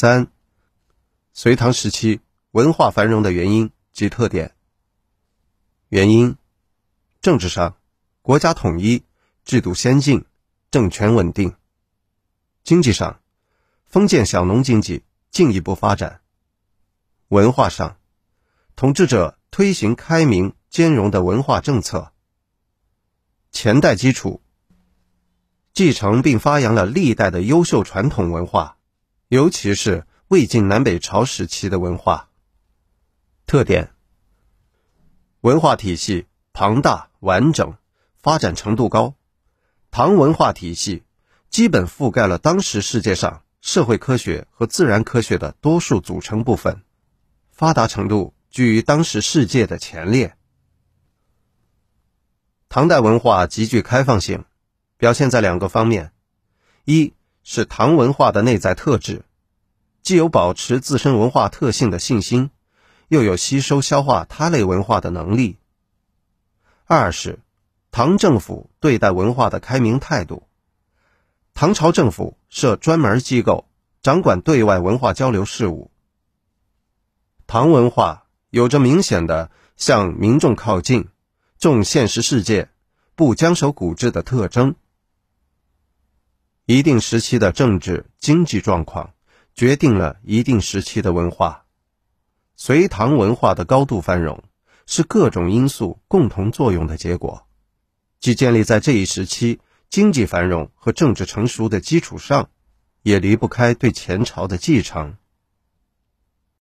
三、隋唐时期文化繁荣的原因及特点。原因：政治上，国家统一，制度先进，政权稳定；经济上，封建小农经济进一步发展；文化上，统治者推行开明兼容的文化政策。前代基础，继承并发扬了历代的优秀传统文化，尤其是魏晋南北朝时期的文化特点。文化体系庞大完整，发展程度高。唐文化体系基本覆盖了当时世界上社会科学和自然科学的多数组成部分，发达程度居于当时世界的前列。唐代文化极具开放性，表现在两个方面：一是唐文化的内在特质，既有保持自身文化特性的信心。又有吸收消化他类文化的能力。二是唐政府对待文化的开明态度。唐朝政府设专门机构，掌管对外文化交流事务。唐文化有着明显的向民众靠近、重现实世界、不僵守古制的特征。一定时期的政治经济状况，决定了一定时期的文化。隋唐文化的高度繁荣，是各种因素共同作用的结果，既建立在这一时期经济繁荣和政治成熟的基础上，也离不开对前朝的继承。